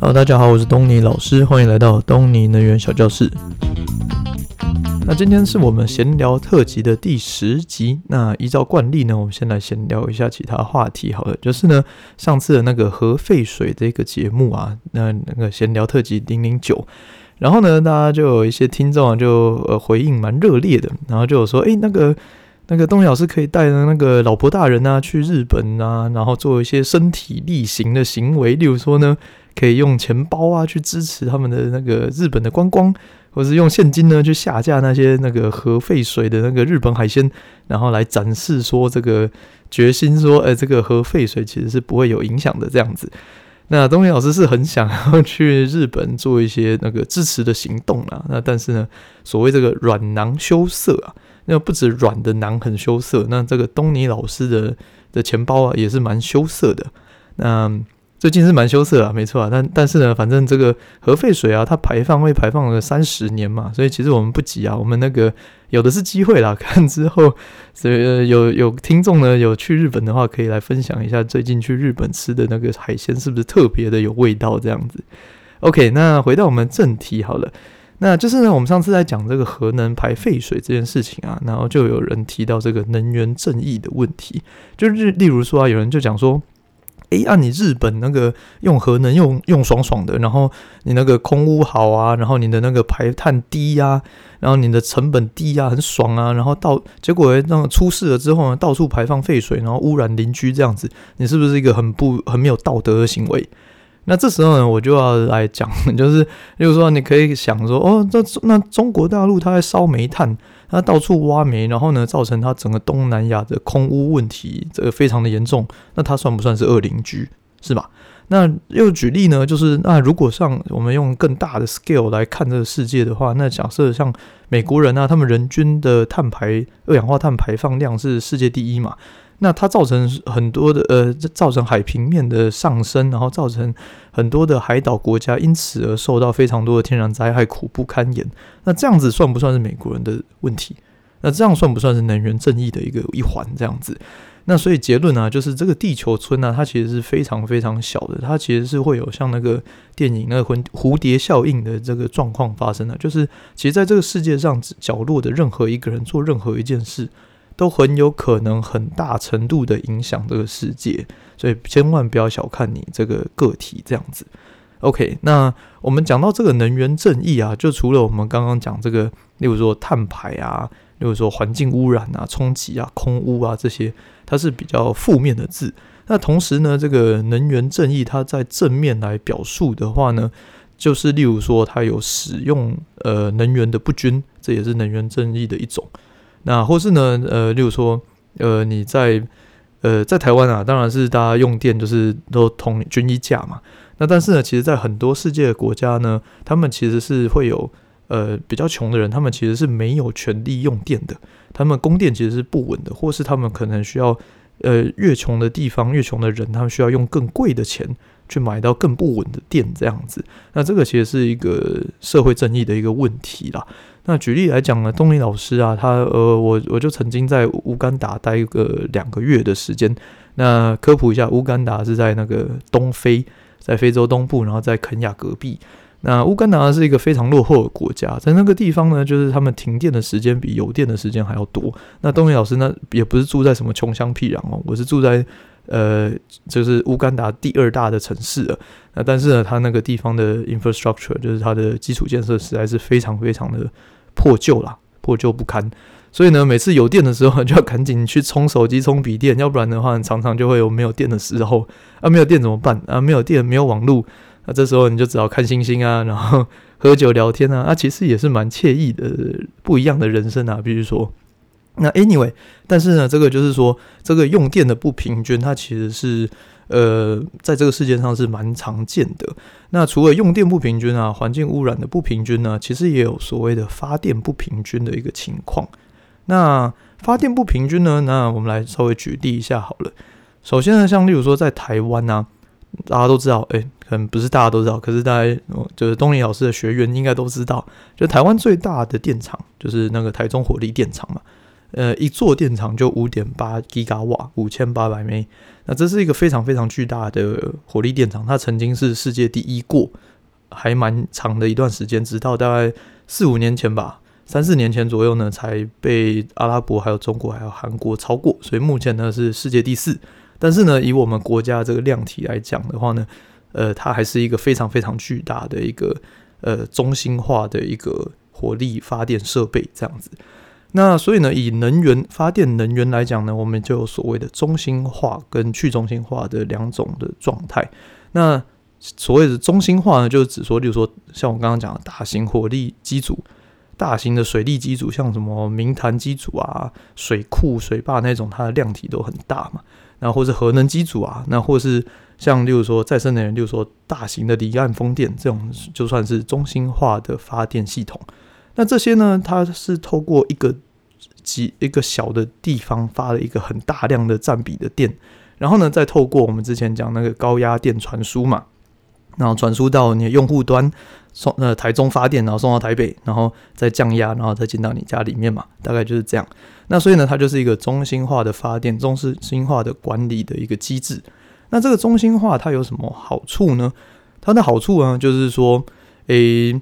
Hello，大家好，我是东尼老师，欢迎来到东尼能源小教室。那今天是我们闲聊特辑的第十集。那依照惯例呢，我们先来闲聊一下其他话题。好了，就是呢，上次的那个核废水的一个节目啊，那那个闲聊特辑零零九，然后呢，大家就有一些听众啊，就呃回应蛮热烈的，然后就有说，诶，那个。那个东尼老师可以带着那个老婆大人啊去日本啊，然后做一些身体力行的行为，例如说呢，可以用钱包啊去支持他们的那个日本的观光，或是用现金呢去下架那些那个核废水的那个日本海鲜，然后来展示说这个决心说，哎，这个核废水其实是不会有影响的这样子。那东尼老师是很想要去日本做一些那个支持的行动啊，那但是呢，所谓这个软囊羞涩啊。那不止软的囊很羞涩，那这个东尼老师的的钱包啊也是蛮羞涩的。那最近是蛮羞涩啊，没错啊。但但是呢，反正这个核废水啊，它排放会排放了三十年嘛，所以其实我们不急啊。我们那个有的是机会啦，看之后，所以有有听众呢有去日本的话，可以来分享一下最近去日本吃的那个海鲜是不是特别的有味道这样子。OK，那回到我们正题好了。那就是呢，我们上次在讲这个核能排废水这件事情啊，然后就有人提到这个能源正义的问题，就是例如说啊，有人就讲说，诶，按、你日本那个用核能用用爽爽的，然后你那个空污好啊，然后你的那个排碳低呀、然后你的成本低呀、很爽啊，然后到结果那个出事了之后呢，到处排放废水，然后污染邻居这样子，你是不是一个很不很没有道德的行为？那这时候呢，我就要来讲，就是，例如说，你可以想说，哦，这那中国大陆它在烧煤炭，它到处挖煤，然后呢，造成它整个东南亚的空污问题，这个非常的严重。那它算不算是恶邻居，是吧？那又举例呢，就是那如果像我们用更大的 scale 来看这个世界的话，那假设像美国人啊，他们人均的碳排二氧化碳排放量是世界第一嘛。那它造成很多的呃，造成海平面的上升，然后造成很多的海岛国家因此而受到非常多的天然灾害，苦不堪言。那这样子算不算是美国人的问题？那这样算不算是能源正义的一个一环？这样子，那所以结论呢，就是这个地球村呢，它其实是非常非常小的，它其实是会有像那个电影那个蝴蝴蝶效应的这个状况发生的，就是其实在这个世界上角落的任何一个人做任何一件事。都很有可能很大程度的影响这个世界，所以千万不要小看你这个个体这样子。OK，那我们讲到这个能源正义啊，就除了我们刚刚讲这个，例如说碳排啊，例如说环境污染啊、冲击啊、空污啊这些，它是比较负面的字。那同时呢，这个能源正义它在正面来表述的话呢，就是例如说它有使用呃能源的不均，这也是能源正义的一种。那或是呢，呃，例如说，呃，你在，呃，在台湾啊，当然是大家用电就是都同均一价嘛。那但是呢，其实，在很多世界的国家呢，他们其实是会有，呃，比较穷的人，他们其实是没有权利用电的，他们供电其实是不稳的，或是他们可能需要，呃，越穷的地方，越穷的人，他们需要用更贵的钱去买到更不稳的电，这样子。那这个其实是一个社会正义的一个问题啦。那举例来讲呢，东尼老师啊，他呃，我我就曾经在乌干达待个两个月的时间。那科普一下，乌干达是在那个东非，在非洲东部，然后在肯亚隔壁。那乌干达是一个非常落后的国家，在那个地方呢，就是他们停电的时间比有电的时间还要多。那东尼老师呢，也不是住在什么穷乡僻壤哦，我是住在。呃，就是乌干达第二大的城市了。那但是呢，它那个地方的 infrastructure，就是它的基础建设，实在是非常非常的破旧啦，破旧不堪。所以呢，每次有电的时候，就要赶紧去充手机、充笔电，要不然的话，常常就会有没有电的时候。啊，没有电怎么办？啊，没有电，没有网络，那这时候你就只好看星星啊，然后喝酒聊天啊。啊，其实也是蛮惬意的，不一样的人生啊。比如说。那 anyway，但是呢，这个就是说，这个用电的不平均，它其实是呃，在这个世界上是蛮常见的。那除了用电不平均啊，环境污染的不平均呢，其实也有所谓的发电不平均的一个情况。那发电不平均呢，那我们来稍微举例一下好了。首先呢，像例如说在台湾啊，大家都知道，诶，可能不是大家都知道，可是大家就是东尼老师的学员应该都知道，就台湾最大的电厂就是那个台中火力电厂嘛。呃，一座电厂就五点八吉瓦，五千八百枚。那这是一个非常非常巨大的火力电厂，它曾经是世界第一过，还蛮长的一段时间，直到大概四五年前吧，三四年前左右呢，才被阿拉伯、还有中国、还有韩国超过，所以目前呢是世界第四。但是呢，以我们国家这个量体来讲的话呢，呃，它还是一个非常非常巨大的一个呃中心化的一个火力发电设备这样子。那所以呢，以能源发电能源来讲呢，我们就有所谓的中心化跟去中心化的两种的状态。那所谓的中心化呢，就是指说，例如说像我刚刚讲的大型火力机组、大型的水利机组，像什么明潭机组啊、水库、水坝那种，它的量体都很大嘛。那或是核能机组啊，那或是像例如说再生能源，例如说大型的离岸风电这种，就算是中心化的发电系统。那这些呢，它是透过一个几一个小的地方发了一个很大量的占比的电，然后呢，再透过我们之前讲那个高压电传输嘛，然后传输到你的用户端，送呃台中发电，然后送到台北，然后再降压，然后再进到你家里面嘛，大概就是这样。那所以呢，它就是一个中心化的发电、中心化的管理的一个机制。那这个中心化它有什么好处呢？它的好处呢，就是说，诶。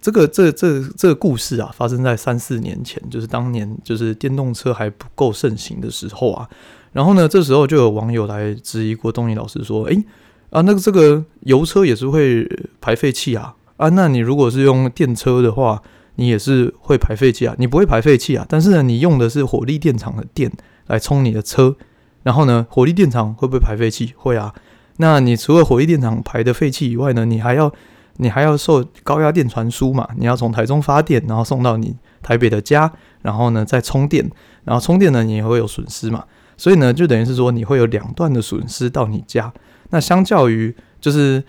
这个这这这个故事啊，发生在三四年前，就是当年就是电动车还不够盛行的时候啊。然后呢，这时候就有网友来质疑过东尼老师说：“诶啊，那个这个油车也是会排废气啊啊，那你如果是用电车的话，你也是会排废气啊？你不会排废气啊？但是呢，你用的是火力电厂的电来充你的车，然后呢，火力电厂会不会排废气？会啊。那你除了火力电厂排的废气以外呢，你还要。”你还要受高压电传输嘛？你要从台中发电，然后送到你台北的家，然后呢再充电，然后充电呢你也会有损失嘛？所以呢就等于是说你会有两段的损失到你家。那相较于就是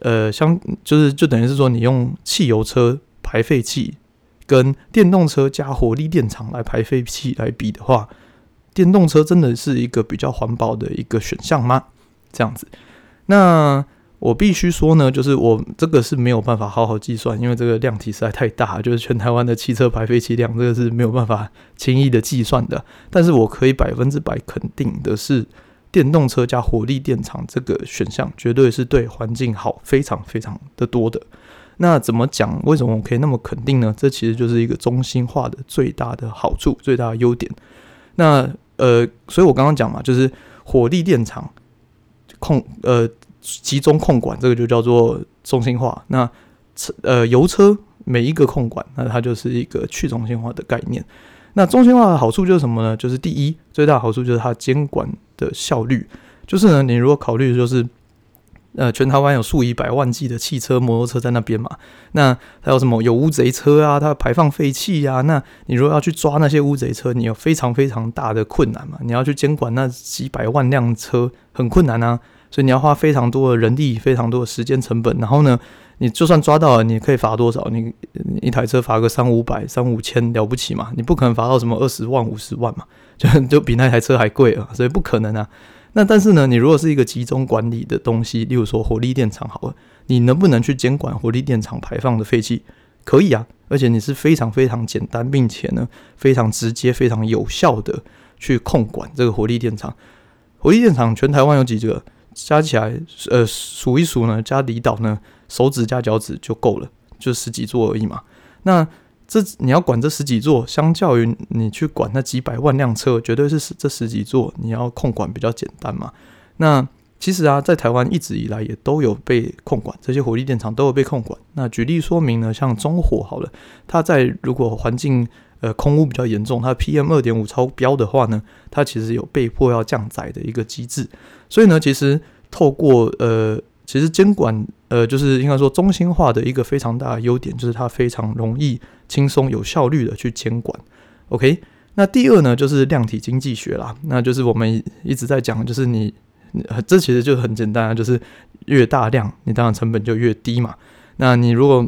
呃相就是就等于是说你用汽油车排废气，跟电动车加火力电厂来排废气来比的话，电动车真的是一个比较环保的一个选项吗？这样子，那。我必须说呢，就是我这个是没有办法好好计算，因为这个量体实在太大，就是全台湾的汽车排废气量，这个是没有办法轻易的计算的。但是我可以百分之百肯定的是，电动车加火力电厂这个选项绝对是对环境好非常非常的多的。那怎么讲？为什么我可以那么肯定呢？这其实就是一个中心化的最大的好处，最大的优点。那呃，所以我刚刚讲嘛，就是火力电厂控呃。集中控管，这个就叫做中心化。那车呃油车每一个控管，那它就是一个去中心化的概念。那中心化的好处就是什么呢？就是第一，最大的好处就是它监管的效率。就是呢，你如果考虑就是呃全台湾有数以百万计的汽车、摩托车在那边嘛，那还有什么有乌贼车啊，它排放废气啊，那你如果要去抓那些乌贼车，你有非常非常大的困难嘛。你要去监管那几百万辆车，很困难啊。所以你要花非常多的人力、非常多的时间成本，然后呢，你就算抓到了，你可以罚多少？你一台车罚个三五百、三五千了不起嘛？你不可能罚到什么二十万、五十万嘛？就就比那台车还贵啊！所以不可能啊。那但是呢，你如果是一个集中管理的东西，例如说火力电厂好了，你能不能去监管火力电厂排放的废气？可以啊，而且你是非常非常简单，并且呢非常直接、非常有效的去控管这个火力电厂。火力电厂全台湾有几个？加起来，呃，数一数呢，加离岛呢，手指加脚趾就够了，就十几座而已嘛。那这你要管这十几座，相较于你去管那几百万辆车，绝对是这十几座你要控管比较简单嘛。那其实啊，在台湾一直以来也都有被控管，这些火力电厂都有被控管。那举例说明呢，像中火好了，它在如果环境呃空污比较严重，它 PM 二点五超标的话呢，它其实有被迫要降载的一个机制。所以呢，其实透过呃，其实监管呃，就是应该说中心化的一个非常大的优点，就是它非常容易、轻松、有效率的去监管。OK，那第二呢，就是量体经济学啦，那就是我们一直在讲，就是你这其实就很简单啊，就是越大量，你当然成本就越低嘛。那你如果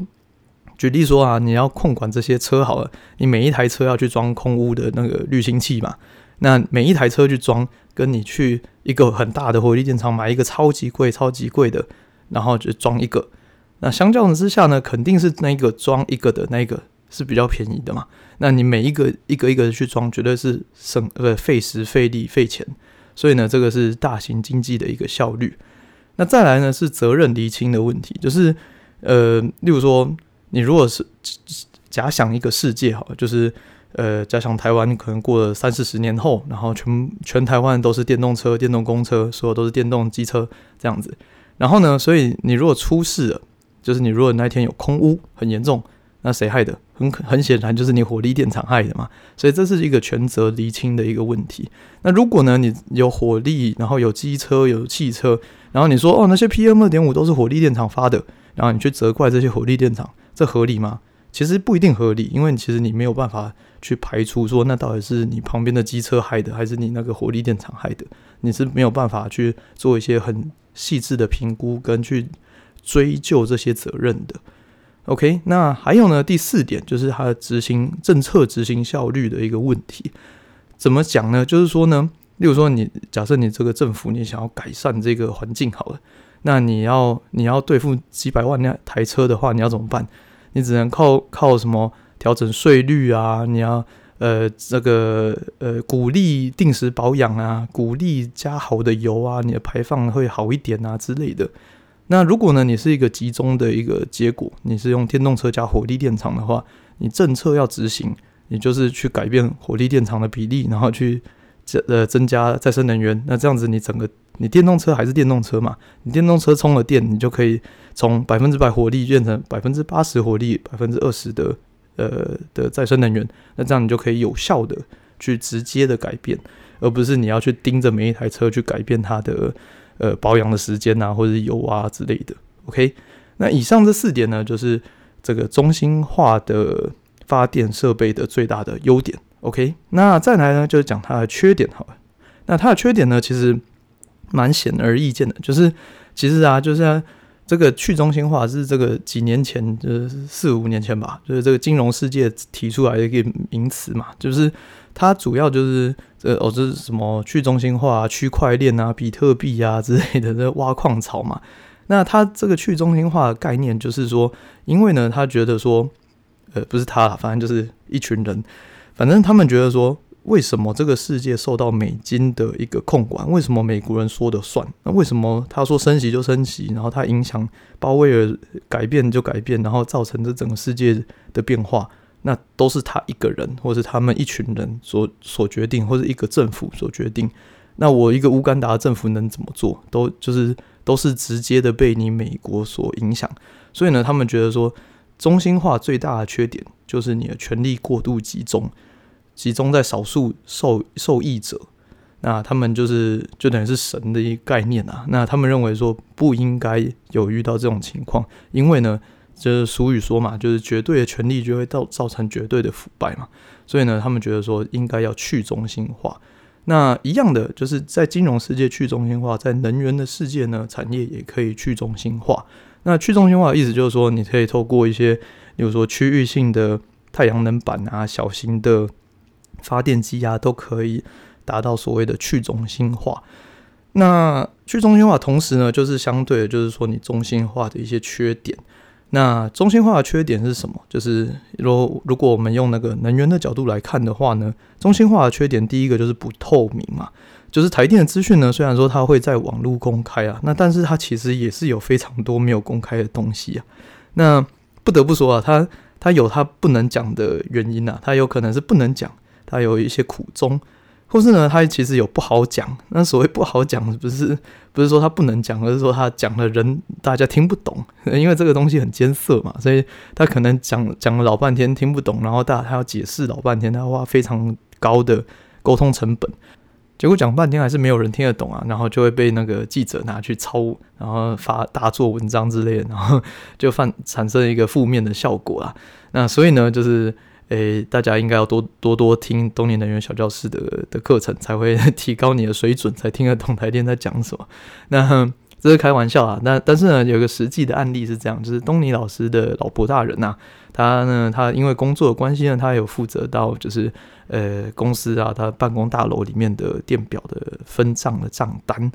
举例说啊，你要控管这些车好了，你每一台车要去装空污的那个滤清器嘛。那每一台车去装，跟你去一个很大的火力电厂买一个超级贵、超级贵的，然后就装一个，那相较之下呢，肯定是那个装一个的那个是比较便宜的嘛。那你每一个一个一个的去装，绝对是省呃费时费力费钱。所以呢，这个是大型经济的一个效率。那再来呢，是责任厘清的问题，就是呃，例如说，你如果是假想一个世界哈，就是。呃，加上台湾可能过了三四十年后，然后全全台湾都是电动车、电动公车，所有都是电动机车这样子。然后呢，所以你如果出事了，就是你如果那天有空污很严重，那谁害的？很很显然就是你火力电厂害的嘛。所以这是一个权责厘清的一个问题。那如果呢，你有火力，然后有机车、有汽车，然后你说哦，那些 PM 二点五都是火力电厂发的，然后你去责怪这些火力电厂，这合理吗？其实不一定合理，因为其实你没有办法去排除说那到底是你旁边的机车害的，还是你那个火力电厂害的，你是没有办法去做一些很细致的评估跟去追究这些责任的。OK，那还有呢，第四点就是它的执行政策执行效率的一个问题。怎么讲呢？就是说呢，例如说你假设你这个政府你想要改善这个环境好了，那你要你要对付几百万辆台车的话，你要怎么办？你只能靠靠什么调整税率啊？你要呃这个呃鼓励定时保养啊，鼓励加好的油啊，你的排放会好一点啊之类的。那如果呢，你是一个集中的一个结果，你是用电动车加火力电厂的话，你政策要执行，你就是去改变火力电厂的比例，然后去增呃增加再生能源。那这样子，你整个你电动车还是电动车嘛？你电动车充了电，你就可以。从百分之百火力变成百分之八十火力，百分之二十的呃的再生能源，那这样你就可以有效的去直接的改变，而不是你要去盯着每一台车去改变它的呃保养的时间啊，或者油啊之类的。OK，那以上这四点呢，就是这个中心化的发电设备的最大的优点。OK，那再来呢，就是讲它的缺点好了。那它的缺点呢，其实蛮显而易见的，就是其实啊，就是。这个去中心化是这个几年前，就是四五年前吧，就是这个金融世界提出来的一个名词嘛，就是它主要就是呃哦，这是什么去中心化、区块链啊、比特币啊之类的这挖矿潮嘛。那它这个去中心化的概念就是说，因为呢，他觉得说，呃，不是他啦，反正就是一群人，反正他们觉得说。为什么这个世界受到美金的一个控管？为什么美国人说的算？那为什么他说升息就升息，然后他影响鲍威尔改变就改变，然后造成这整个世界的变化？那都是他一个人，或是他们一群人所所决定，或是一个政府所决定。那我一个乌干达政府能怎么做？都就是都是直接的被你美国所影响。所以呢，他们觉得说中心化最大的缺点就是你的权力过度集中。集中在少数受受益者，那他们就是就等于是神的一个概念啊。那他们认为说不应该有遇到这种情况，因为呢，就是俗语说嘛，就是绝对的权力就会造造成绝对的腐败嘛。所以呢，他们觉得说应该要去中心化。那一样的，就是在金融世界去中心化，在能源的世界呢，产业也可以去中心化。那去中心化的意思就是说，你可以透过一些，比如说区域性的太阳能板啊，小型的。发电机啊，都可以达到所谓的去中心化。那去中心化同时呢，就是相对的，就是说你中心化的一些缺点。那中心化的缺点是什么？就是如如果我们用那个能源的角度来看的话呢，中心化的缺点第一个就是不透明嘛。就是台电的资讯呢，虽然说它会在网络公开啊，那但是它其实也是有非常多没有公开的东西啊。那不得不说啊，它它有它不能讲的原因啊，它有可能是不能讲。他有一些苦衷，或是呢，他其实有不好讲。那所谓不好讲，不是不是说他不能讲，而是说他讲的人大家听不懂，因为这个东西很艰涩嘛，所以他可能讲讲了老半天听不懂，然后大他要解释老半天，他花非常高的沟通成本，结果讲半天还是没有人听得懂啊，然后就会被那个记者拿去抄，然后发大做文章之类的，然后就犯产生一个负面的效果啊。那所以呢，就是。诶、大家应该要多多多听东尼能源小教室的的课程，才会 提高你的水准，才听得懂台电在讲什么。那这是开玩笑啊。那但是呢，有个实际的案例是这样，就是东尼老师的老婆大人呐、啊，他呢，他因为工作的关系呢，他有负责到就是呃公司啊，他办公大楼里面的电表的分账的账单。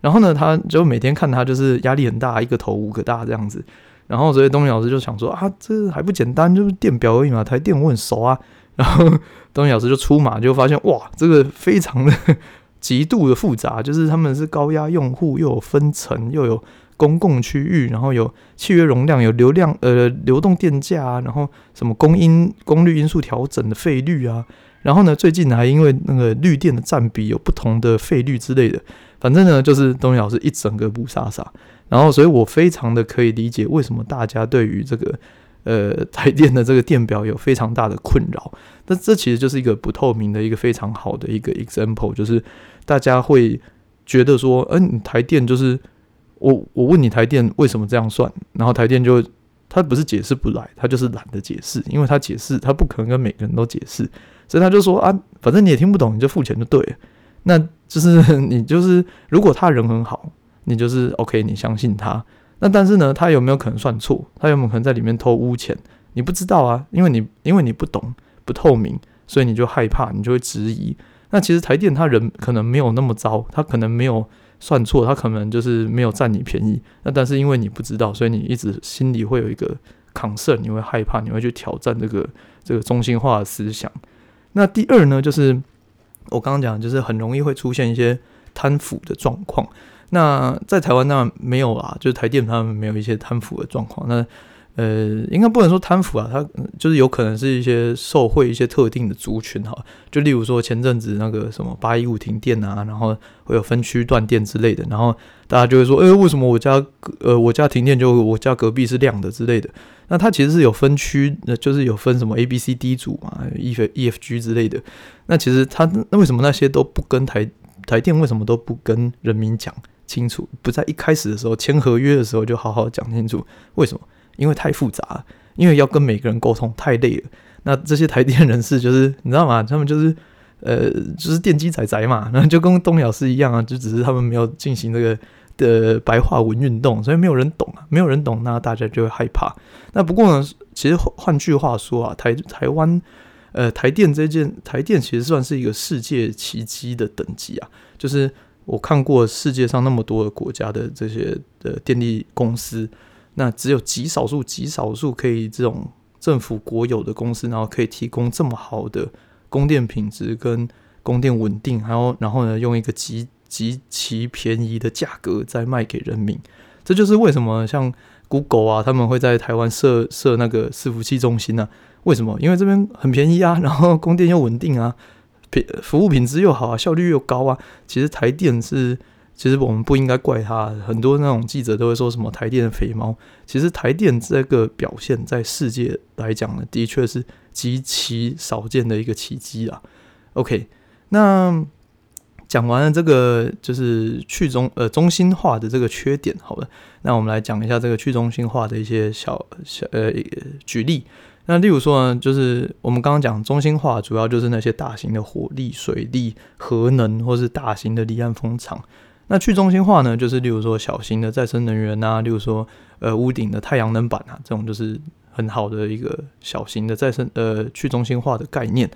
然后呢，他就每天看他就是压力很大，一个头五个大这样子。然后所以东尼老师就想说啊，这还不简单，就是电表而已嘛，台电我很熟啊。然后东尼老师就出马，就发现哇，这个非常的极度的复杂，就是他们是高压用户，又有分层，又有公共区域，然后有契约容量，有流量呃流动电价啊，然后什么公因功率因素调整的费率啊，然后呢最近还因为那个绿电的占比有不同的费率之类的，反正呢就是东尼老师一整个不傻傻，然后所以我非常的可以理解为什么大家对于这个。呃，台电的这个电表有非常大的困扰，那这其实就是一个不透明的一个非常好的一个 example，就是大家会觉得说，嗯、台电就是我，我问你台电为什么这样算，然后台电就他不是解释不来，他就是懒得解释，因为他解释他不可能跟每个人都解释，所以他就说啊，反正你也听不懂，你就付钱就对了，那就是 你就是如果他人很好，你就是 OK，你相信他。那但是呢，他有没有可能算错？他有没有可能在里面偷污钱？你不知道啊，因为你因为你不懂，不透明，所以你就害怕，你就会质疑。那其实台电他人可能没有那么糟，他可能没有算错，他可能就是没有占你便宜。那但是因为你不知道，所以你一直心里会有一个 concern，你会害怕，你会去挑战这个这个中心化的思想。那第二呢，就是我刚刚讲，就是很容易会出现一些贪腐的状况。那在台湾当然没有啊，就是台电他们没有一些贪腐的状况。那呃，应该不能说贪腐啊，它就是有可能是一些受贿一些特定的族群哈。就例如说前阵子那个什么八一五停电啊，然后会有分区断电之类的，然后大家就会说，呃，为什么我家呃我家停电就我家隔壁是亮的之类的？那它其实是有分区，那就是有分什么 A B C D 组嘛，E F E F G 之类的。那其实它那为什么那些都不跟台台电为什么都不跟人民讲？清楚，不在一开始的时候签合约的时候就好好讲清楚，为什么？因为太复杂，因为要跟每个人沟通太累了。那这些台电人士就是你知道吗？他们就是呃，就是电机仔仔嘛，然后就跟东老师一样啊，就只是他们没有进行这个的白话文运动，所以没有人懂啊，没有人懂，那大家就会害怕。那不过呢，其实换句话说啊，台台湾呃台电这件台电其实算是一个世界奇迹的等级啊，就是。我看过世界上那么多的国家的这些的电力公司，那只有极少数、极少数可以这种政府国有的公司，然后可以提供这么好的供电品质跟供电稳定，还有然后呢，用一个极极其便宜的价格再卖给人民。这就是为什么像 Google 啊，他们会在台湾设设那个伺服器中心呢？为什么？因为这边很便宜啊，然后供电又稳定啊。品服务品质又好啊，效率又高啊。其实台电是，其实我们不应该怪他。很多那种记者都会说什么台电的肥猫。其实台电这个表现，在世界来讲呢，的确是极其少见的一个奇迹啊。OK，那讲完了这个就是去中呃中心化的这个缺点，好了，那我们来讲一下这个去中心化的一些小小呃举例。那例如说呢，就是我们刚刚讲中心化，主要就是那些大型的火力、水力、核能，或是大型的离岸风场。那去中心化呢，就是例如说小型的再生能源啊，例如说呃屋顶的太阳能板啊，这种就是很好的一个小型的再生呃去中心化的概念。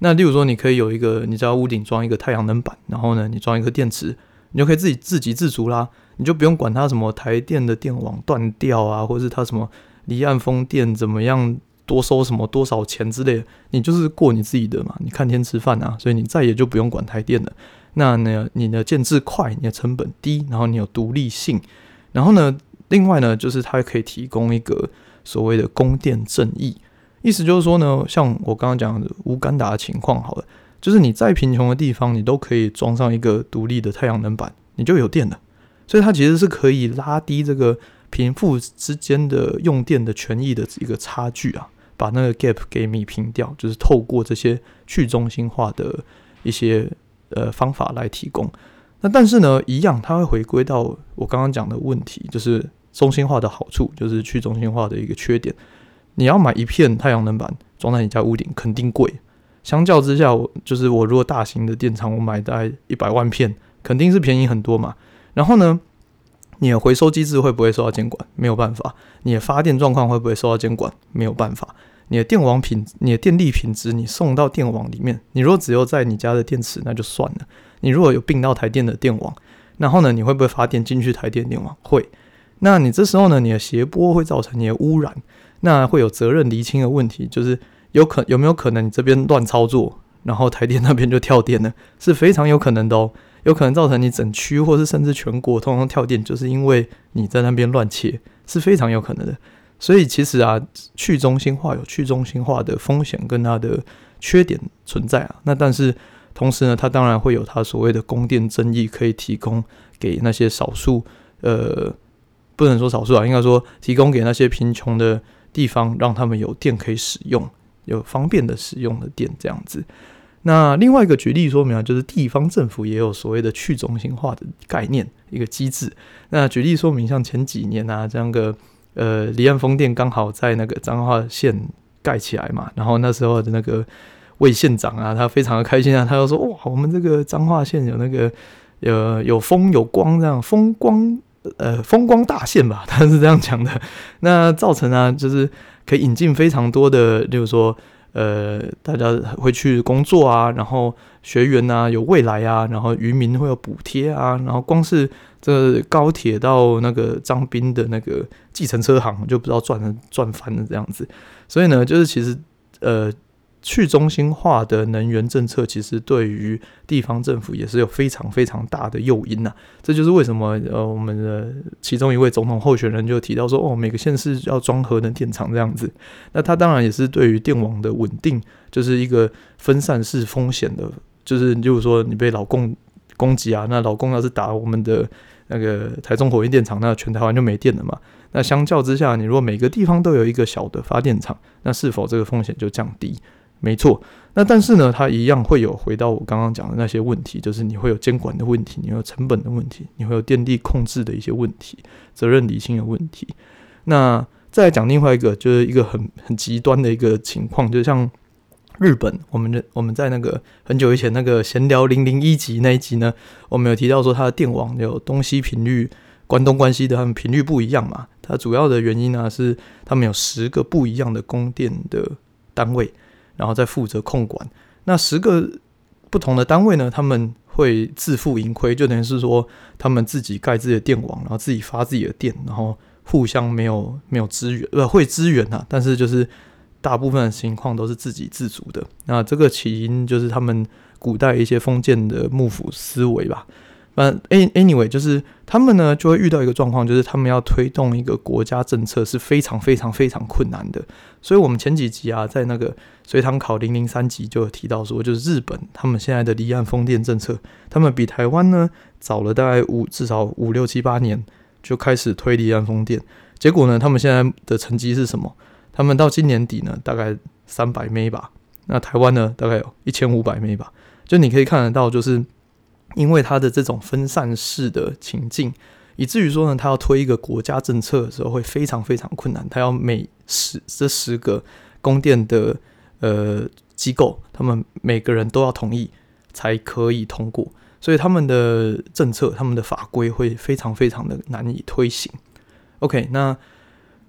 那例如说，你可以有一个，你只要屋顶装一个太阳能板，然后呢，你装一个电池，你就可以自己自给自足啦，你就不用管它什么台电的电网断掉啊，或者是它什么离岸风电怎么样。多收什么多少钱之类的，你就是过你自己的嘛，你看天吃饭啊，所以你再也就不用管台电了。那呢，你的建置快，你的成本低，然后你有独立性，然后呢，另外呢，就是它可以提供一个所谓的供电正义，意思就是说呢，像我刚刚讲的无干达的情况，好了，就是你在贫穷的地方，你都可以装上一个独立的太阳能板，你就有电了。所以它其实是可以拉低这个贫富之间的用电的权益的一个差距啊。把那个 gap 给弭平掉，就是透过这些去中心化的一些呃方法来提供。那但是呢，一样它会回归到我刚刚讲的问题，就是中心化的好处，就是去中心化的一个缺点。你要买一片太阳能板装在你家屋顶，肯定贵。相较之下，我就是我如果大型的电厂，我买大概一百万片，肯定是便宜很多嘛。然后呢，你的回收机制会不会受到监管？没有办法。你的发电状况会不会受到监管？没有办法。你的电网品，你的电力品质，你送到电网里面，你如果只有在你家的电池，那就算了。你如果有并到台电的电网，然后呢，你会不会发电进去台电电网？会。那你这时候呢，你的谐波会造成你的污染，那会有责任厘清的问题，就是有可有没有可能你这边乱操作，然后台电那边就跳电呢？是非常有可能的哦，有可能造成你整区或是甚至全国通通跳电，就是因为你在那边乱切，是非常有可能的。所以其实啊，去中心化有去中心化的风险跟它的缺点存在啊。那但是同时呢，它当然会有它所谓的供电争议，可以提供给那些少数呃，不能说少数啊，应该说提供给那些贫穷的地方，让他们有电可以使用，有方便的使用的电这样子。那另外一个举例说明啊，就是地方政府也有所谓的去中心化的概念一个机制。那举例说明，像前几年啊，这样个。呃，离岸风电刚好在那个彰化县盖起来嘛，然后那时候的那个魏县长啊，他非常的开心啊，他就说哇，我们这个彰化县有那个有有风有光这样风光呃风光大县吧，他是这样讲的。那造成啊，就是可以引进非常多的，例如说呃，大家会去工作啊，然后学员啊有未来啊，然后渔民会有补贴啊，然后光是。这高铁到那个张斌的那个计程车行就不知道赚了赚翻了这样子，所以呢，就是其实呃去中心化的能源政策，其实对于地方政府也是有非常非常大的诱因呐、这就是为什么呃我们的其中一位总统候选人就提到说，哦，每个县市要装核能电厂这样子。那他当然也是对于电网的稳定，就是一个分散式风险的，就是就是说你被老共攻击啊，那老共要是打我们的。那个台中火力电厂，那全台湾就没电了嘛？那相较之下，你如果每个地方都有一个小的发电厂，那是否这个风险就降低？没错。那但是呢，它一样会有回到我刚刚讲的那些问题，就是你会有监管的问题，你会有成本的问题，你会有电力控制的一些问题，责任厘清的问题。那再来讲另外一个，就是一个很很极端的一个情况，就像。日本，我们的我们在那个很久以前那个闲聊零零一集那一集呢，我们有提到说它的电网有东西频率关东关西的，他们频率不一样嘛。它主要的原因呢是他们有十个不一样的供电的单位，然后再负责控管。那十个不同的单位呢，他们会自负盈亏，就等于是说他们自己盖自己的电网，然后自己发自己的电，然后互相没有没有支援，呃，会支援啊，但是就是。大部分的情况都是自给自足的。那这个起因就是他们古代一些封建的幕府思维吧。嗯，anyway，就是他们呢就会遇到一个状况，就是他们要推动一个国家政策是非常非常非常困难的。所以我们前几集啊，在那个随堂考零零三集就有提到说，就是日本他们现在的离岸风电政策，他们比台湾呢早了大概五至少五六七八年就开始推离岸风电。结果呢，他们现在的成绩是什么？他们到今年底呢，大概三百枚吧。那台湾呢，大概有一千五百枚吧。就你可以看得到，就是因为它的这种分散式的情境，以至于说呢，它要推一个国家政策的时候会非常非常困难。它要每十这十个供电的呃机构，他们每个人都要同意才可以通过。所以他们的政策、他们的法规会非常非常的难以推行。OK，那。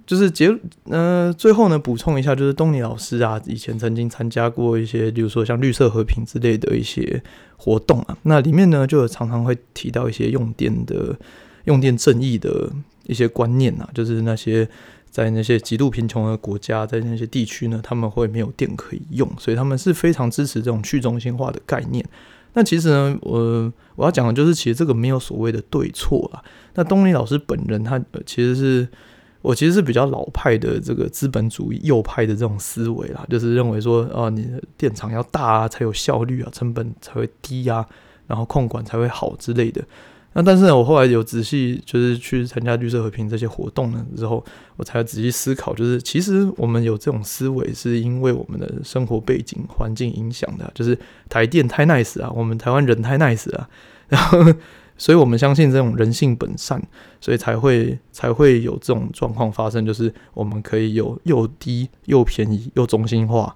就是结呃，最后呢，补充一下，就是东尼老师啊，以前曾经参加过一些，比如说像绿色和平之类的一些活动啊，那里面呢，就常常会提到一些用电的用电正义的一些观念啊，就是那些在那些极度贫穷的国家，在那些地区呢，他们会没有电可以用，所以他们是非常支持这种去中心化的概念。那其实呢，我我要讲的就是，其实这个没有所谓的对错啊。那东尼老师本人他其实是。我其实是比较老派的这个资本主义右派的这种思维啦，就是认为说，啊，你的电厂要大啊，才有效率啊，成本才会低啊，然后控管才会好之类的。那但是呢，我后来有仔细就是去参加绿色和平这些活动呢之后，我才仔细思考，就是其实我们有这种思维，是因为我们的生活背景环境影响的，就是台电太 nice 啊，我们台湾人太 nice 啊，然后。所以我们相信这种人性本善，所以才会才会有这种状况发生，就是我们可以有又低又便宜又中心化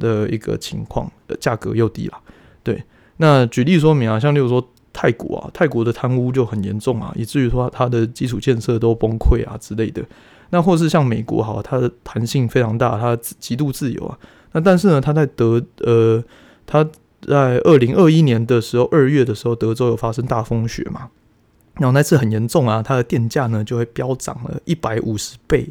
的一个情况，价格又低了。对，那举例说明啊，像例如说泰国啊，泰国的贪污就很严重啊，以至于说它的基础建设都崩溃啊之类的。那或是像美国哈，它的弹性非常大，它极度自由啊。那但是呢，它在德呃，它。在二零二一年的时候，二月的时候，德州有发生大风雪嘛？然后那次很严重啊，它的电价呢就会飙涨了一百五十倍。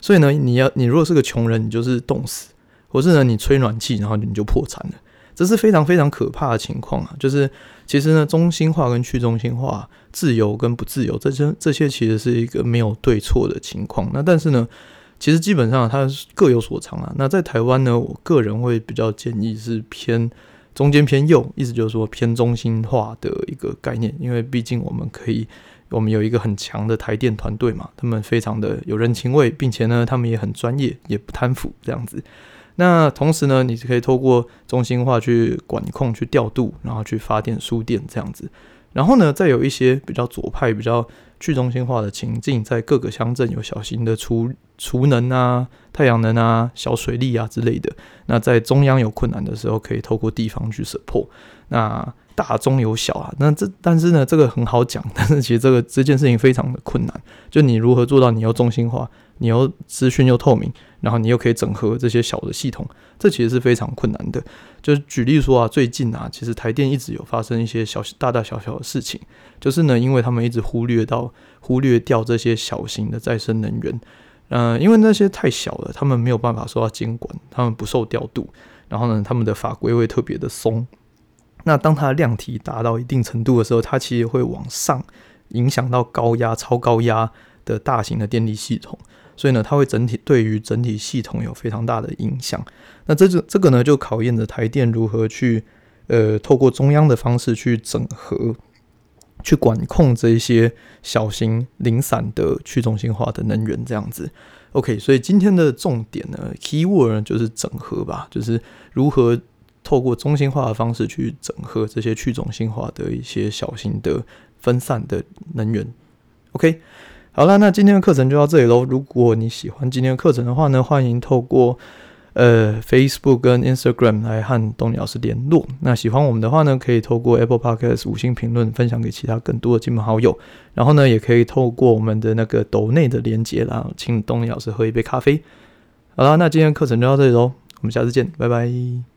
所以呢，你要你如果是个穷人，你就是冻死；或是呢，你吹暖气，然后你就破产了。这是非常非常可怕的情况啊！就是其实呢，中心化跟去中心化，自由跟不自由，这些这些其实是一个没有对错的情况。那但是呢，其实基本上它各有所长啊。那在台湾呢，我个人会比较建议是偏中间偏右，意思就是说偏中心化的一个概念，因为毕竟我们可以。我们有一个很强的台电团队嘛，他们非常的有人情味，并且呢，他们也很专业，也不贪腐这样子。那同时呢，你是可以透过中心化去管控、去调度，然后去发电、输电这样子。然后呢，再有一些比较左派、比较去中心化的情境，在各个乡镇有小型的储储能啊、太阳能啊、小水利啊之类的。那在中央有困难的时候，可以透过地方去 support。那大中有小啊，那这但是呢，这个很好讲，但是其实这个这件事情非常的困难。就你如何做到你要中心化，你要资讯又透明，然后你又可以整合这些小的系统，这其实是非常困难的。就是举例说啊，最近啊，其实台电一直有发生一些小大大小小的事情，就是呢，因为他们一直忽略到忽略掉这些小型的再生能源，嗯、因为那些太小了，他们没有办法受到监管，他们不受调度，然后呢，他们的法规会特别的松。那当它的量体达到一定程度的时候，它其实会往上影响到高压、超高压的大型的电力系统，所以呢，它会整体对于整体系统有非常大的影响。那这就这个呢，就考验着台电如何去呃，透过中央的方式去整合、去管控这一些小型零散的去中心化的能源，这样子。OK，所以今天的重点呢，keyword 就是整合吧，就是如何。透过中心化的方式去整合这些去中心化的一些小型的分散的能源。OK，好了，那今天的课程就到这里喽。如果你喜欢今天的课程的话呢，欢迎透过呃 Facebook 跟 Instagram 来和东尼老师联络。那喜欢我们的话呢，可以透过 Apple Podcast 五星评论分享给其他更多的亲朋好友。然后呢，也可以透过我们的那个抖内的连结，然后请东尼老师喝一杯咖啡。好了，那今天的课程就到这里喽，我们下次见，拜拜。